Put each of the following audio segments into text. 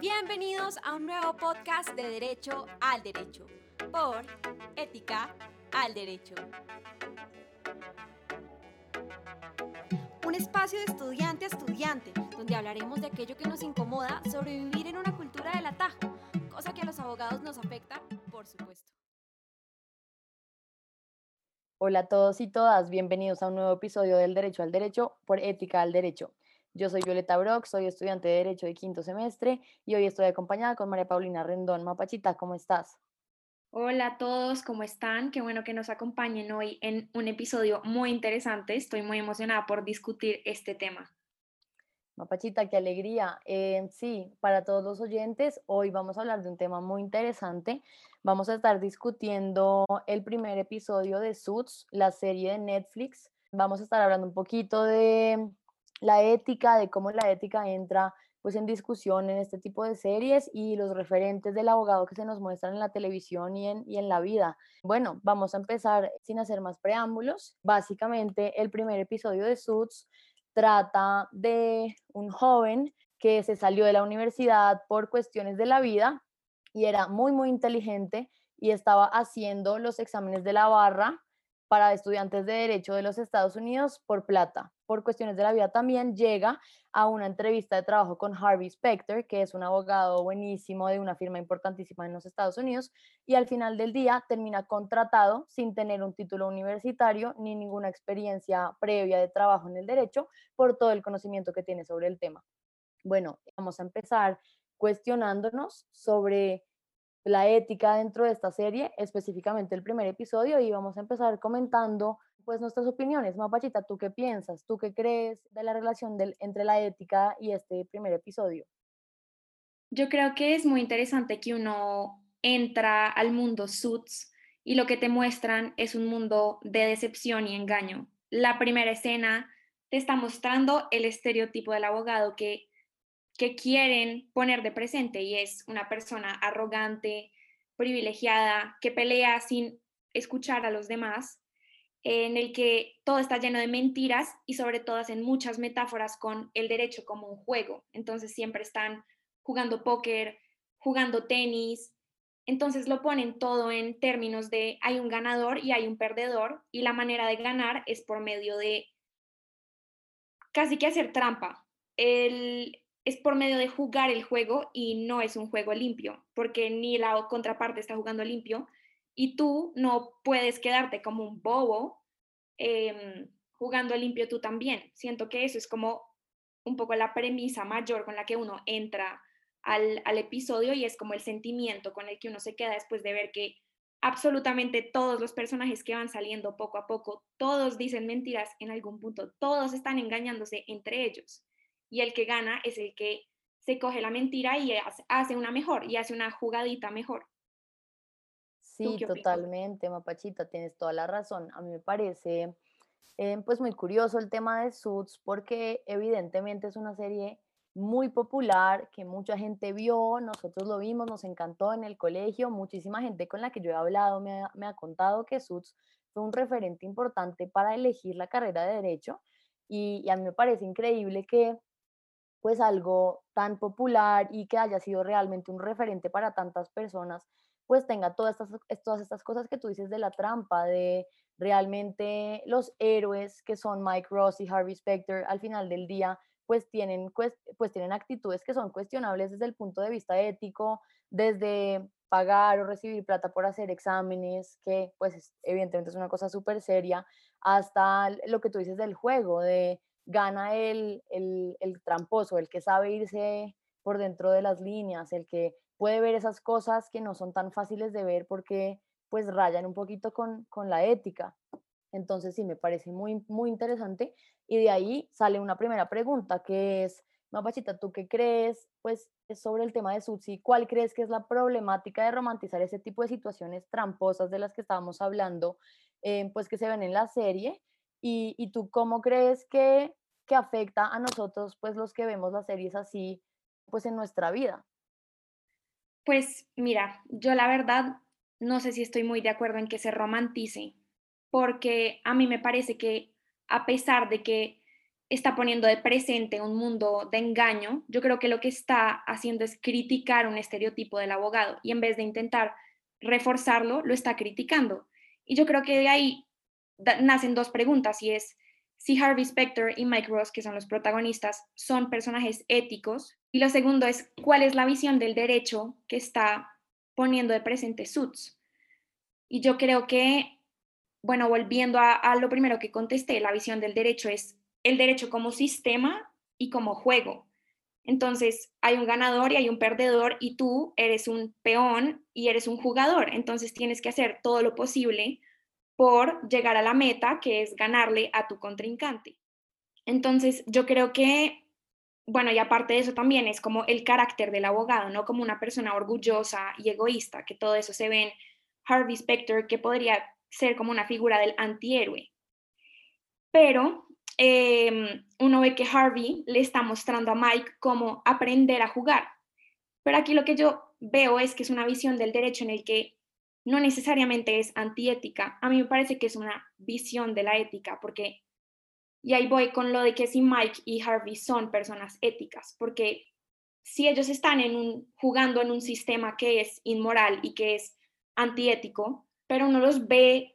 Bienvenidos a un nuevo podcast de Derecho al Derecho por Ética al Derecho. Un espacio de estudiante a estudiante, donde hablaremos de aquello que nos incomoda sobre vivir en una cultura del atajo, cosa que a los abogados nos afecta, por supuesto. Hola a todos y todas, bienvenidos a un nuevo episodio del Derecho al Derecho por Ética al Derecho. Yo soy Violeta Brock, soy estudiante de Derecho de quinto semestre y hoy estoy acompañada con María Paulina Rendón. Mapachita, ¿cómo estás? Hola a todos, ¿cómo están? Qué bueno que nos acompañen hoy en un episodio muy interesante. Estoy muy emocionada por discutir este tema. Mapachita, qué alegría. Eh, sí, para todos los oyentes, hoy vamos a hablar de un tema muy interesante. Vamos a estar discutiendo el primer episodio de Suits, la serie de Netflix. Vamos a estar hablando un poquito de la ética, de cómo la ética entra pues en discusión en este tipo de series y los referentes del abogado que se nos muestran en la televisión y en, y en la vida. Bueno, vamos a empezar sin hacer más preámbulos. Básicamente, el primer episodio de Suits trata de un joven que se salió de la universidad por cuestiones de la vida y era muy, muy inteligente y estaba haciendo los exámenes de la barra para estudiantes de Derecho de los Estados Unidos por plata. Por cuestiones de la vida también llega a una entrevista de trabajo con Harvey Specter, que es un abogado buenísimo de una firma importantísima en los Estados Unidos, y al final del día termina contratado sin tener un título universitario ni ninguna experiencia previa de trabajo en el derecho por todo el conocimiento que tiene sobre el tema. Bueno, vamos a empezar cuestionándonos sobre la ética dentro de esta serie, específicamente el primer episodio, y vamos a empezar comentando pues nuestras opiniones. Mapachita, ¿tú qué piensas? ¿Tú qué crees de la relación del, entre la ética y este primer episodio? Yo creo que es muy interesante que uno entra al mundo Suits y lo que te muestran es un mundo de decepción y engaño. La primera escena te está mostrando el estereotipo del abogado que que quieren poner de presente y es una persona arrogante, privilegiada, que pelea sin escuchar a los demás, en el que todo está lleno de mentiras y sobre todo hacen muchas metáforas con el derecho como un juego. Entonces siempre están jugando póker, jugando tenis. Entonces lo ponen todo en términos de hay un ganador y hay un perdedor y la manera de ganar es por medio de casi que hacer trampa. El, es por medio de jugar el juego y no es un juego limpio, porque ni la contraparte está jugando limpio y tú no puedes quedarte como un bobo em, jugando limpio tú también. Siento que eso es como un poco la premisa mayor con la que uno entra al, al episodio y es como el sentimiento con el que uno se queda después de ver que absolutamente todos los personajes que van saliendo poco a poco, todos dicen mentiras en algún punto, todos están engañándose entre ellos y el que gana es el que se coge la mentira y hace una mejor y hace una jugadita mejor. Sí, totalmente, Mapachita, tienes toda la razón. A mí me parece eh, pues muy curioso el tema de Suits porque evidentemente es una serie muy popular que mucha gente vio, nosotros lo vimos, nos encantó en el colegio, muchísima gente con la que yo he hablado me ha, me ha contado que Suits fue un referente importante para elegir la carrera de derecho y, y a mí me parece increíble que pues algo tan popular y que haya sido realmente un referente para tantas personas, pues tenga todas estas, todas estas cosas que tú dices de la trampa, de realmente los héroes que son Mike Ross y Harvey Specter al final del día, pues tienen, pues, tienen actitudes que son cuestionables desde el punto de vista ético, desde pagar o recibir plata por hacer exámenes, que pues evidentemente es una cosa súper seria, hasta lo que tú dices del juego, de gana el, el, tramposo, el que sabe irse por dentro de las líneas, el que puede ver esas cosas que no son tan fáciles de ver porque pues rayan un poquito con, la ética. Entonces sí, me parece muy, muy interesante. Y de ahí sale una primera pregunta que es, Mapachita, ¿tú qué crees pues, sobre el tema de Sutsi? ¿Cuál crees que es la problemática de romantizar ese tipo de situaciones tramposas de las que estábamos hablando, eh, pues que se ven en la serie? Y, tú cómo crees que, que afecta a nosotros, pues los que vemos las series así, pues en nuestra vida? Pues mira, yo la verdad no sé si estoy muy de acuerdo en que se romantice, porque a mí me parece que a pesar de que está poniendo de presente un mundo de engaño, yo creo que lo que está haciendo es criticar un estereotipo del abogado y en vez de intentar reforzarlo, lo está criticando. Y yo creo que de ahí nacen dos preguntas y es si Harvey Specter y Mike Ross, que son los protagonistas, son personajes éticos. Y lo segundo es cuál es la visión del derecho que está poniendo de presente Suits. Y yo creo que, bueno, volviendo a, a lo primero que contesté, la visión del derecho es el derecho como sistema y como juego. Entonces, hay un ganador y hay un perdedor y tú eres un peón y eres un jugador. Entonces, tienes que hacer todo lo posible por llegar a la meta, que es ganarle a tu contrincante. Entonces, yo creo que, bueno, y aparte de eso también es como el carácter del abogado, ¿no? Como una persona orgullosa y egoísta, que todo eso se ve en Harvey Specter, que podría ser como una figura del antihéroe. Pero em, uno ve que Harvey le está mostrando a Mike cómo aprender a jugar. Pero aquí lo que yo veo es que es una visión del derecho en el que no necesariamente es antiética. A mí me parece que es una visión de la ética, porque, y ahí voy con lo de que si Mike y Harvey son personas éticas, porque si ellos están en un, jugando en un sistema que es inmoral y que es antiético, pero uno los ve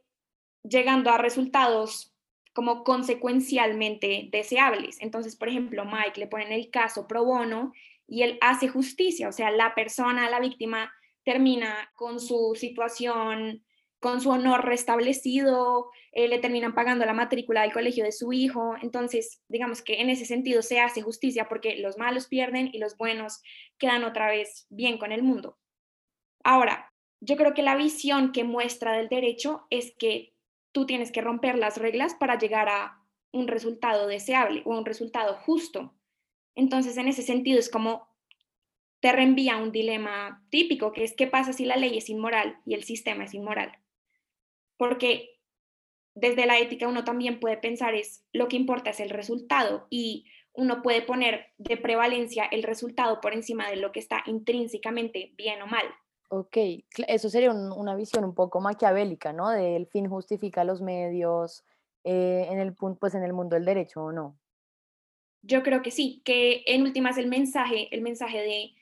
llegando a resultados como consecuencialmente deseables. Entonces, por ejemplo, Mike le ponen el caso pro bono y él hace justicia, o sea, la persona, la víctima, termina con su situación, con su honor restablecido, eh, le terminan pagando la matrícula del colegio de su hijo. Entonces, digamos que en ese sentido se hace justicia porque los malos pierden y los buenos quedan otra vez bien con el mundo. Ahora, yo creo que la visión que muestra del derecho es que tú tienes que romper las reglas para llegar a un resultado deseable o un resultado justo. Entonces, en ese sentido, es como te reenvía un dilema típico, que es qué pasa si la ley es inmoral y el sistema es inmoral. Porque desde la ética uno también puede pensar es lo que importa es el resultado y uno puede poner de prevalencia el resultado por encima de lo que está intrínsecamente bien o mal. Ok, eso sería una visión un poco maquiavélica, ¿no? Del fin justifica los medios eh, en, el, pues en el mundo del derecho, ¿o no? Yo creo que sí, que en últimas el mensaje, el mensaje de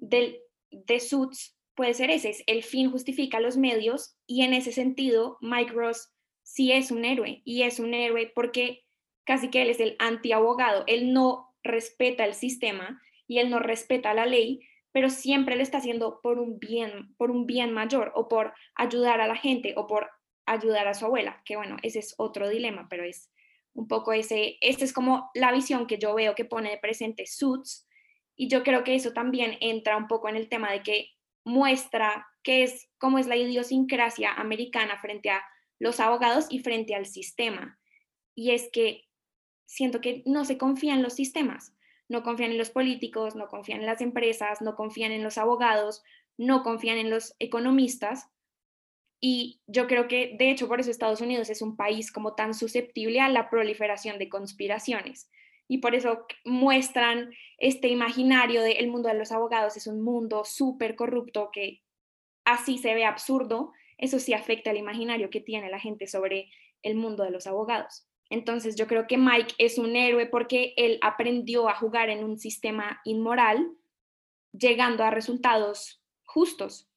del, de Suits puede ser ese, es el fin justifica los medios y en ese sentido Mike Ross sí es un héroe y es un héroe porque casi que él es el antiabogado, él no respeta el sistema y él no respeta la ley, pero siempre lo está haciendo por un bien, por un bien mayor o por ayudar a la gente o por ayudar a su abuela, que bueno, ese es otro dilema, pero es un poco ese, esta es como la visión que yo veo que pone de presente Suits y yo creo que eso también entra un poco en el tema de que muestra qué es, cómo es la idiosincrasia americana frente a los abogados y frente al sistema. Y es que siento que no se confía en los sistemas, no confían en los políticos, no confían en las empresas, no confían en los abogados, no confían en los economistas. Y yo creo que, de hecho, por eso Estados Unidos es un país como tan susceptible a la proliferación de conspiraciones y por eso muestran este imaginario de el mundo de los abogados es un mundo súper corrupto que así se ve absurdo, eso sí afecta al imaginario que tiene la gente sobre el mundo de los abogados. Entonces yo creo que Mike es un héroe porque él aprendió a jugar en un sistema inmoral, llegando a resultados justos.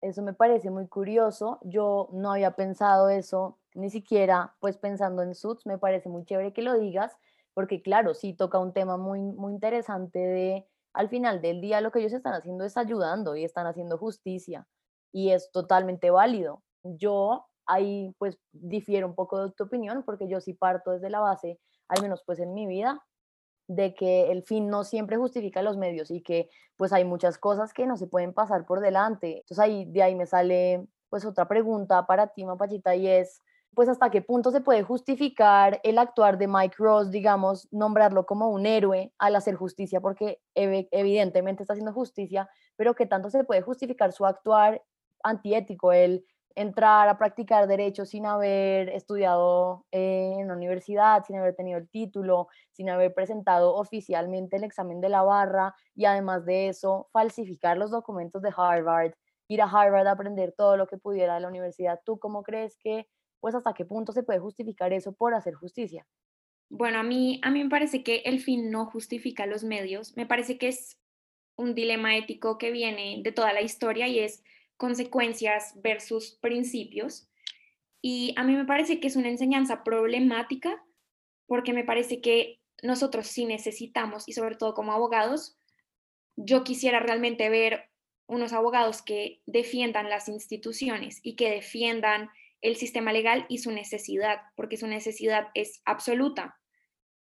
Eso me parece muy curioso. Yo no había pensado eso, ni siquiera pues pensando en Suits, me parece muy chévere que lo digas, porque claro, sí toca un tema muy, muy interesante de, al final del día lo que ellos están haciendo es ayudando y están haciendo justicia y es totalmente válido. Yo ahí pues difiero un poco de tu opinión porque yo sí parto desde la base, al menos pues en mi vida, de que el fin no siempre justifica los medios y que pues hay muchas cosas que no se pueden pasar por delante. Entonces ahí de ahí me sale pues otra pregunta para ti, Mapachita, y es, pues hasta qué punto se puede justificar el actuar de Mike Ross, digamos, nombrarlo como un héroe al hacer justicia, porque evidentemente está haciendo justicia, pero qué tanto se puede justificar su actuar antiético, el entrar a practicar derecho sin haber estudiado en la universidad, sin haber tenido el título, sin haber presentado oficialmente el examen de la barra y además de eso, falsificar los documentos de Harvard, ir a Harvard a aprender todo lo que pudiera de la universidad. ¿Tú cómo crees que pues hasta qué punto se puede justificar eso por hacer justicia. Bueno, a mí, a mí me parece que el fin no justifica los medios. Me parece que es un dilema ético que viene de toda la historia y es consecuencias versus principios. Y a mí me parece que es una enseñanza problemática porque me parece que nosotros sí necesitamos, y sobre todo como abogados, yo quisiera realmente ver unos abogados que defiendan las instituciones y que defiendan el sistema legal y su necesidad, porque su necesidad es absoluta.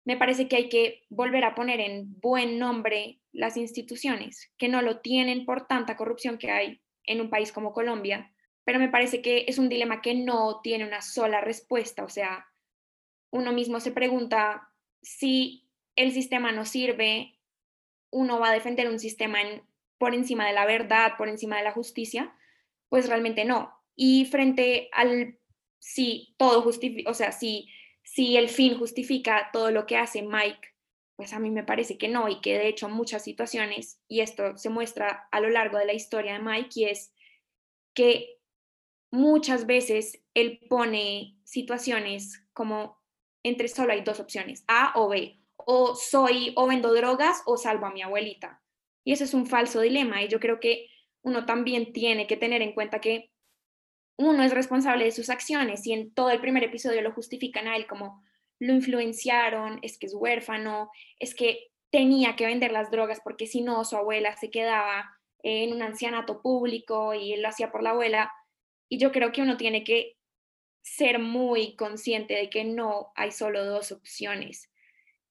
Me parece que hay que volver a poner en buen nombre las instituciones, que no lo tienen por tanta corrupción que hay en un país como Colombia, pero me parece que es un dilema que no tiene una sola respuesta, o sea, uno mismo se pregunta si el sistema no sirve, uno va a defender un sistema por encima de la verdad, por encima de la justicia, pues realmente no. Y frente al si todo justifica, o sea, si, si el fin justifica todo lo que hace Mike, pues a mí me parece que no y que de hecho muchas situaciones, y esto se muestra a lo largo de la historia de Mike, y es que muchas veces él pone situaciones como entre solo hay dos opciones, A o B, o soy o vendo drogas o salvo a mi abuelita. Y eso es un falso dilema y yo creo que uno también tiene que tener en cuenta que uno es responsable de sus acciones y en todo el primer episodio lo justifican a él como lo influenciaron, es que es huérfano, es que tenía que vender las drogas porque si no su abuela se quedaba en un ancianato público y él lo hacía por la abuela. Y yo creo que uno tiene que ser muy consciente de que no hay solo dos opciones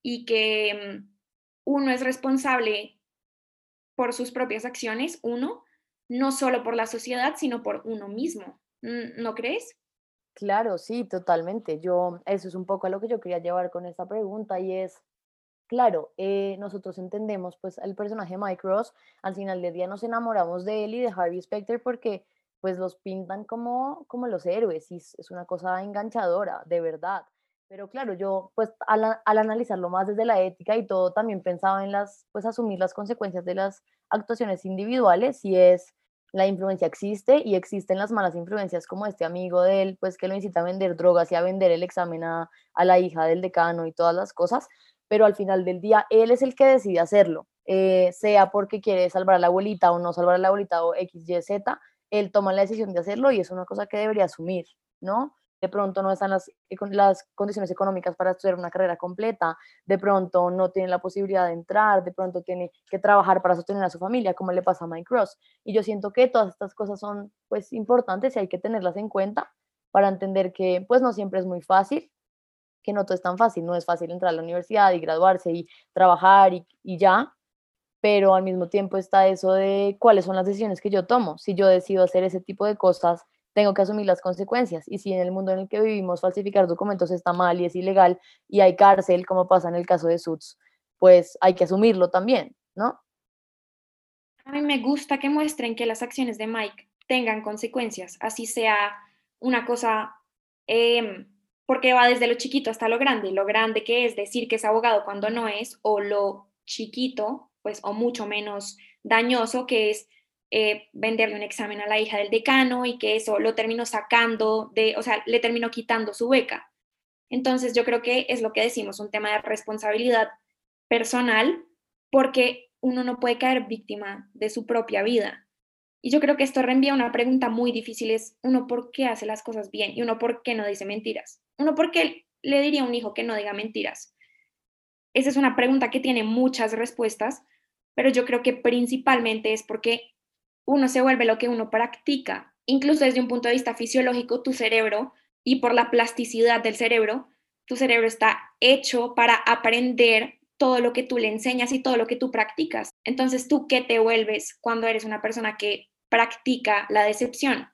y que mm, uno es responsable por sus propias acciones, uno, no solo por la sociedad, sino por uno mismo. ¿No crees? Claro, sí, totalmente. Yo, eso es un poco a lo que yo quería llevar con esta pregunta y es, claro, eh, nosotros entendemos pues el personaje Mike Ross, al final del día nos enamoramos de él y de Harvey Specter porque pues los pintan como, como los héroes y es, una cosa enganchadora, de verdad. Pero claro, yo pues al, al, analizarlo más desde la ética y todo, también pensaba en las, pues asumir las consecuencias de las actuaciones individuales y es, la influencia existe y existen las malas influencias como este amigo de él, pues que lo incita a vender drogas y a vender el examen a, a la hija del decano y todas las cosas, pero al final del día él es el que decide hacerlo, eh, sea porque quiere salvar a la abuelita o no salvar a la abuelita o X, Y, Z, él toma la decisión de hacerlo y es una cosa que debería asumir, ¿no? De pronto no están las, condiciones económicas para estudiar una carrera completa, de pronto no tiene la posibilidad de entrar, de pronto tiene que trabajar para sostener a su familia, como le pasa a Mike Ross. Y yo siento que todas estas cosas son pues importantes y hay que tenerlas en cuenta para entender que pues no siempre es muy fácil, que no todo es tan fácil, no es fácil entrar a la universidad y graduarse y trabajar y, y ya, pero al mismo tiempo está eso de cuáles son las decisiones que yo tomo. Si yo decido hacer ese tipo de cosas, tengo que asumir las consecuencias. Y si en el mundo en el que vivimos falsificar documentos está mal y es ilegal y hay cárcel, como pasa en el caso de Suits, pues hay que asumirlo también, ¿no? A mí me gusta que muestren que las acciones de Mike tengan consecuencias, así sea una cosa, em, porque va desde lo chiquito hasta lo grande, lo grande que es decir que es abogado cuando no es, o lo chiquito pues, o mucho menos dañoso, que es eh, venderle un examen a la hija del decano y que eso lo terminó sacando de, o sea, le terminó quitando su beca. Entonces, yo creo que es lo que decimos, un tema de responsabilidad personal, porque uno no puede caer víctima de su propia vida. Y yo creo que esto reenvía una pregunta muy difícil, es uno por qué hace las cosas bien y uno por qué no dice mentiras. Uno por qué le diría a un hijo que no diga mentiras. Esa es una pregunta que tiene muchas respuestas, pero yo creo que principalmente es porque uno se vuelve lo que uno practica. Incluso desde un punto de vista fisiológico, tu cerebro y por la plasticidad del cerebro, tu cerebro está hecho para aprender todo lo que tú le enseñas y todo lo que tú practicas. Entonces, ¿tú qué te vuelves cuando eres una persona que practica la decepción?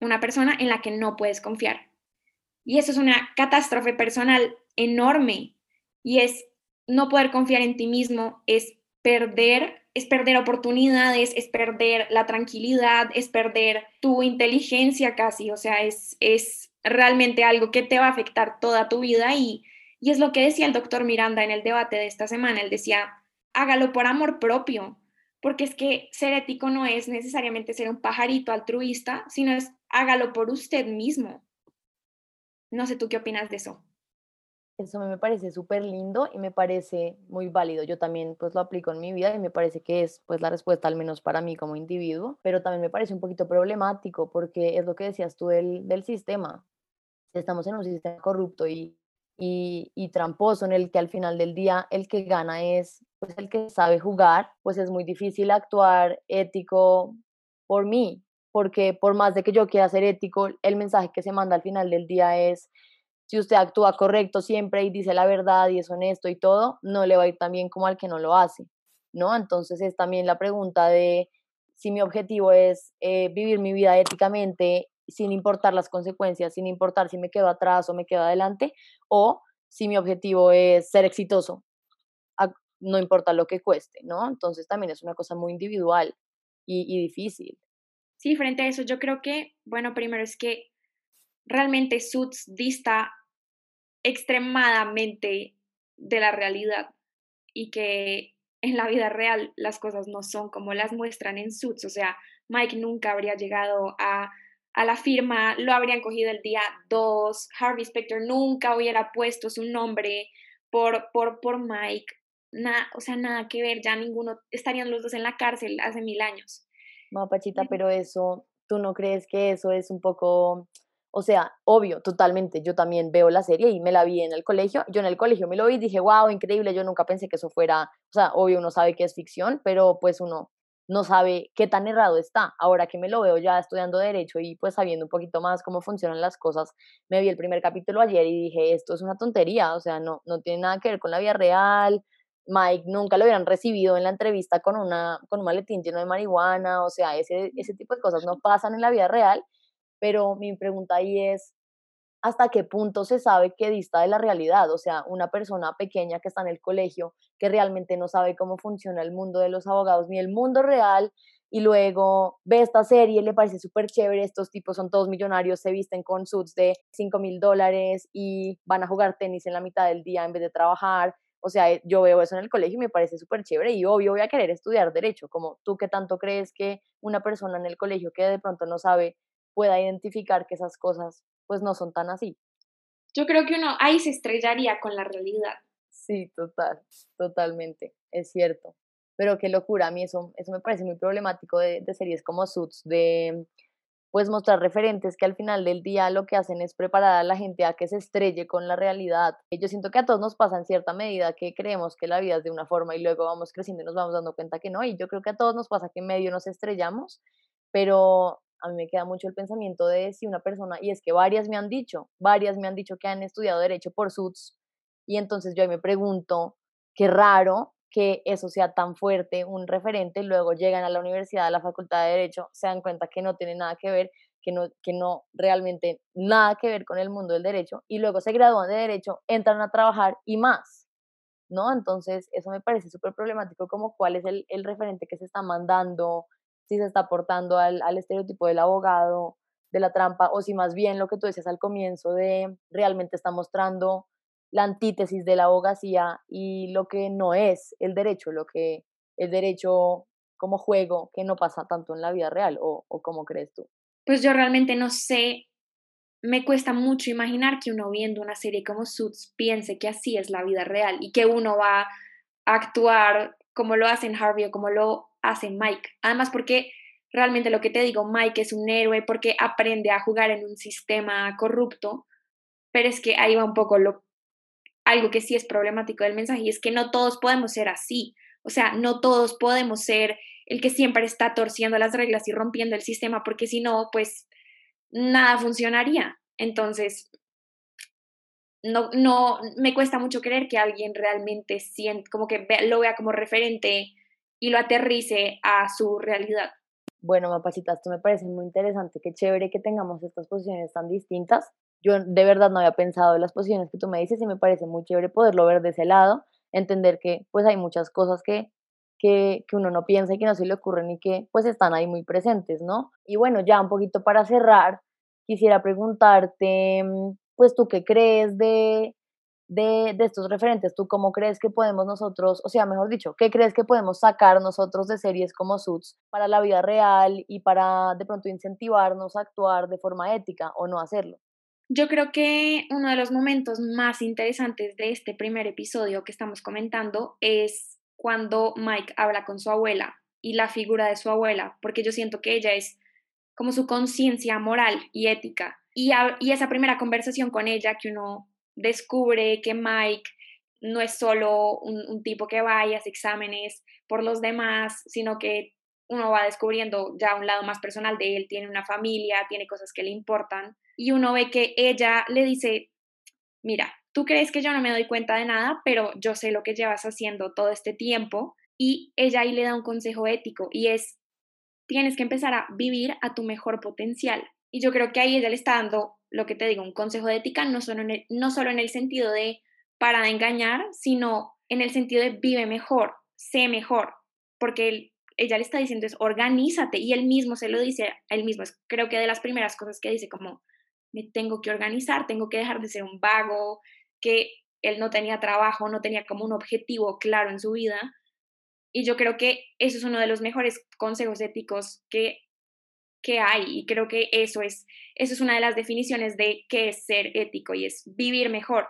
Una persona en la que no puedes confiar. Y eso es una catástrofe personal enorme. Y es no poder confiar en ti mismo, es perder, es perder oportunidades, es perder la tranquilidad, es perder tu inteligencia casi, o sea, es, es realmente algo que te va a afectar toda tu vida y, y es lo que decía el doctor Miranda en el debate de esta semana, él decía, hágalo por amor propio, porque es que ser ético no es necesariamente ser un pajarito altruista, sino es hágalo por usted mismo. No sé tú qué opinas de eso. Eso me parece súper lindo y me parece muy válido. Yo también pues lo aplico en mi vida y me parece que es pues la respuesta al menos para mí como individuo, pero también me parece un poquito problemático porque es lo que decías tú del, del sistema. Estamos en un sistema corrupto y, y, y, tramposo en el que al final del día el que gana es pues el que sabe jugar, pues es muy difícil actuar ético por mí, porque por más de que yo quiera ser ético, el mensaje que se manda al final del día es si usted actúa correcto siempre y dice la verdad y es honesto y todo, no le va a ir tan bien como al que no lo hace, ¿no? Entonces es también la pregunta de si mi objetivo es eh, vivir mi vida éticamente sin importar las consecuencias, sin importar si me quedo atrás o me quedo adelante, o si mi objetivo es ser exitoso, no importa lo que cueste, ¿no? Entonces también es una cosa muy individual y, y difícil. Sí, frente a eso, yo creo que, bueno, primero es que realmente Suits dista extremadamente de la realidad y que en la vida real las cosas no son como las muestran en Suits. O sea, Mike nunca habría llegado a, a la firma, lo habrían cogido el día 2, Harvey Specter nunca hubiera puesto su nombre por, por, por Mike. Nada, o sea, nada que ver, ya ninguno, estarían los dos en la cárcel hace mil años. No, Pachita, pero eso, ¿tú no crees que eso es un poco o sea, obvio, totalmente. Yo también veo la serie y me la vi en el colegio. Yo en el colegio me lo vi y dije, wow, increíble. Yo nunca pensé que eso fuera, o sea, obvio uno sabe que es ficción, pero pues uno no sabe qué tan errado está. Ahora que me lo veo ya estudiando derecho y pues sabiendo un poquito más cómo funcionan las cosas, me vi el primer capítulo ayer y dije, esto es una tontería, o sea, no, no tiene nada que ver con la vida real. Mike nunca lo hubieran recibido en la entrevista con, una, con un maletín lleno de marihuana, o sea, ese, ese tipo de cosas no pasan en la vida real pero mi pregunta ahí es, ¿hasta qué punto se sabe que dista de la realidad? O sea, una persona pequeña que está en el colegio, que realmente no sabe cómo funciona el mundo de los abogados ni el mundo real, y luego ve esta serie, le parece súper chévere, estos tipos son todos millonarios, se visten con suits de 5 mil dólares y van a jugar tenis en la mitad del día en vez de trabajar. O sea, yo veo eso en el colegio y me parece súper chévere y obvio voy a querer estudiar derecho, como tú que tanto crees que una persona en el colegio que de pronto no sabe pueda identificar que esas cosas pues no son tan así. Yo creo que uno ahí se estrellaría con la realidad. Sí, total, totalmente, es cierto. Pero qué locura, a mí eso, eso me parece muy problemático de, de series como Suits, de pues mostrar referentes que al final del día lo que hacen es preparar a la gente a que se estrelle con la realidad. Yo siento que a todos nos pasa en cierta medida que creemos que la vida es de una forma y luego vamos creciendo y nos vamos dando cuenta que no. Y yo creo que a todos nos pasa que en medio nos estrellamos, pero a mí me queda mucho el pensamiento de si una persona, y es que varias me han dicho, varias me han dicho que han estudiado derecho por SUTS, y entonces yo ahí me pregunto, qué raro que eso sea tan fuerte, un referente, luego llegan a la universidad, a la facultad de derecho, se dan cuenta que no tiene nada que ver, que no, que no realmente nada que ver con el mundo del derecho, y luego se gradúan de derecho, entran a trabajar y más, ¿no? Entonces, eso me parece súper problemático, como cuál es el, el referente que se está mandando, si se está aportando al, al estereotipo del abogado, de la trampa, o si más bien lo que tú decías al comienzo de realmente está mostrando la antítesis de la abogacía y lo que no es el derecho, lo que el derecho como juego que no pasa tanto en la vida real, o, o cómo crees tú? Pues yo realmente no sé, me cuesta mucho imaginar que uno viendo una serie como Suits piense que así es la vida real y que uno va a actuar como lo hacen Harvey o como lo hace Mike. Además, porque realmente lo que te digo, Mike es un héroe porque aprende a jugar en un sistema corrupto, pero es que ahí va un poco lo, algo que sí es problemático del mensaje y es que no todos podemos ser así. O sea, no todos podemos ser el que siempre está torciendo las reglas y rompiendo el sistema, porque si no, pues nada funcionaría. Entonces, no, no, me cuesta mucho creer que alguien realmente siente, como que lo vea como referente y lo aterrice a su realidad. Bueno, Mapachita, esto me parece muy interesante, qué chévere que tengamos estas posiciones tan distintas. Yo de verdad no había pensado en las posiciones que tú me dices y me parece muy chévere poderlo ver de ese lado, entender que pues hay muchas cosas que, que, que uno no piensa y que no se le ocurren y que pues están ahí muy presentes, ¿no? Y bueno, ya un poquito para cerrar, quisiera preguntarte, mm, pues tú qué crees de, de, estos referentes? ¿Tú cómo crees que podemos nosotros, o sea, mejor dicho, qué crees que podemos sacar nosotros de series como Suits para la vida real y para de pronto incentivarnos a actuar de forma ética o no hacerlo? Yo creo que uno de los momentos más interesantes de este primer episodio que estamos comentando es cuando Mike habla con su abuela y la figura de su abuela, porque yo siento que ella es como su conciencia moral y ética. Y, y esa primera conversación con ella que uno descubre que Mike no es solo un, tipo que va y hace exámenes por los demás, sino que uno va descubriendo ya un lado más personal de él, tiene una familia, tiene cosas que le importan, y uno ve que ella le dice, mira, tú crees que yo no me doy cuenta de nada, pero yo sé lo que llevas haciendo todo este tiempo, y ella ahí le da un consejo ético, y es, tienes que empezar a vivir a tu mejor potencial. Y yo creo que ahí ella le está dando, lo que te digo, un consejo de ética, no solo en no solo en el sentido de para de engañar, sino en el sentido de vive mejor, sé mejor, porque ella le está diciendo es organízate y él mismo se lo dice, él mismo es creo que de las primeras cosas que dice como me tengo que organizar, tengo que dejar de ser un vago, que él no tenía trabajo, no tenía como un objetivo claro en su vida. Y yo creo que eso es uno de los mejores consejos éticos que, hay y creo que eso es, eso es una de las definiciones de qué es ser ético y es vivir mejor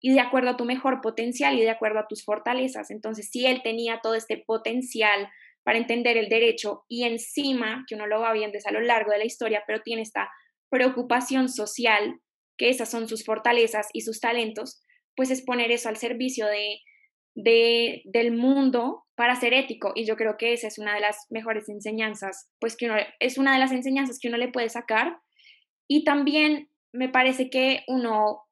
y de acuerdo a tu mejor potencial y de acuerdo a tus fortalezas. Entonces, si él tenía todo este potencial para entender el derecho y encima, que uno lo va viendo es a lo largo de la historia, pero tiene esta preocupación social, que esas son sus fortalezas y sus talentos, pues es poner eso al servicio de, del mundo para ser ético. Y yo creo que esa es una de las mejores enseñanzas, pues que uno, es una de las enseñanzas que uno le puede sacar. Y también me parece que uno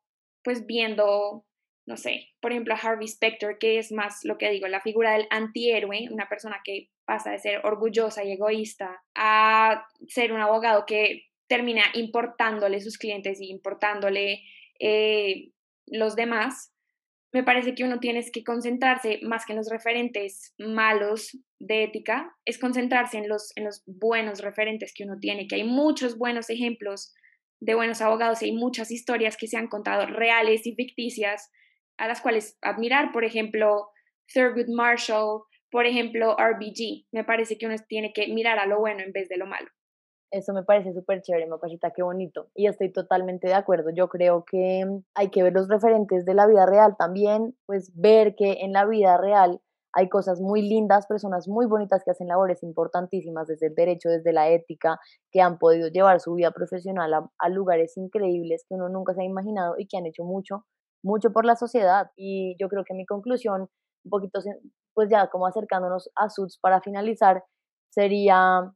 pues viendo, no sé, por ejemplo a Harvey Specter, que es más lo que digo, la figura del antihéroe, una persona que pasa de ser orgullosa y egoísta a ser un abogado que termina importándole sus clientes y importándole eh, los demás, me parece que uno tiene que concentrarse más que en los referentes malos de ética, es concentrarse en los, en los buenos referentes que uno tiene, que hay muchos buenos ejemplos de buenos abogados y hay muchas historias que se han contado reales y ficticias a las cuales admirar, por ejemplo, Thurgood Marshall, por ejemplo, RBG. Me parece que uno tiene que mirar a lo bueno en vez de lo malo. Eso me parece súper chévere, Mapachita, qué bonito. Y estoy totalmente de acuerdo. Yo creo que hay que ver los referentes de la vida real también, pues ver que en la vida real hay cosas muy lindas, personas muy bonitas que hacen labores importantísimas desde el derecho, desde la ética, que han podido llevar su vida profesional a, lugares increíbles que uno nunca se ha imaginado y que han hecho mucho, mucho por la sociedad. Y yo creo que mi conclusión, un poquito, pues ya como acercándonos a SUTS para finalizar, sería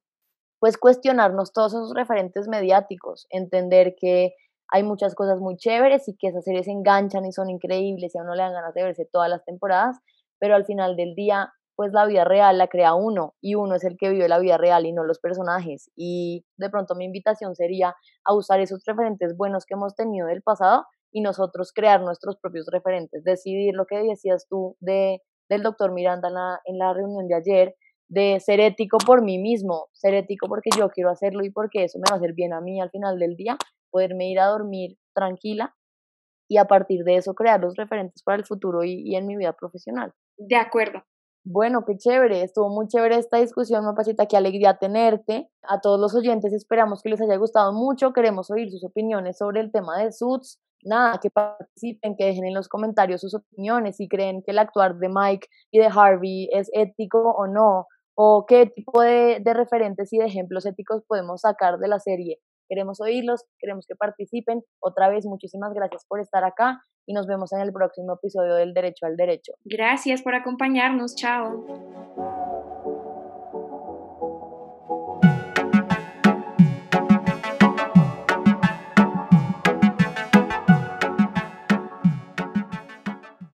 pues cuestionarnos todos esos referentes mediáticos, entender que hay muchas cosas muy chéveres y que esas series enganchan y son increíbles y a uno le dan ganas de verse todas las temporadas, pero al final del día, pues la vida real la crea uno y uno es el que vive la vida real y no los personajes. Y de pronto mi invitación sería a usar esos referentes buenos que hemos tenido del pasado y nosotros crear nuestros propios referentes, decidir lo que decías tú de, del doctor Miranda en la reunión de ayer, de ser ético por mí mismo, ser ético porque yo quiero hacerlo y porque eso me va a hacer bien a mí al final del día, poderme ir a dormir tranquila y a partir de eso crear los referentes para el futuro y, en mi vida profesional. De acuerdo. Bueno, qué chévere, estuvo muy chévere esta discusión, Mapacita, qué alegría tenerte. A todos los oyentes esperamos que les haya gustado mucho, queremos oír sus opiniones sobre el tema de Suits. Nada, que participen, que dejen en los comentarios sus opiniones, si creen que el actuar de Mike y de Harvey es ético o no, o qué tipo de, de referentes y de ejemplos éticos podemos sacar de la serie. Queremos oírlos, queremos que participen. Otra vez, muchísimas gracias por estar acá y nos vemos en el próximo episodio del Derecho al Derecho. Gracias por acompañarnos. Chao.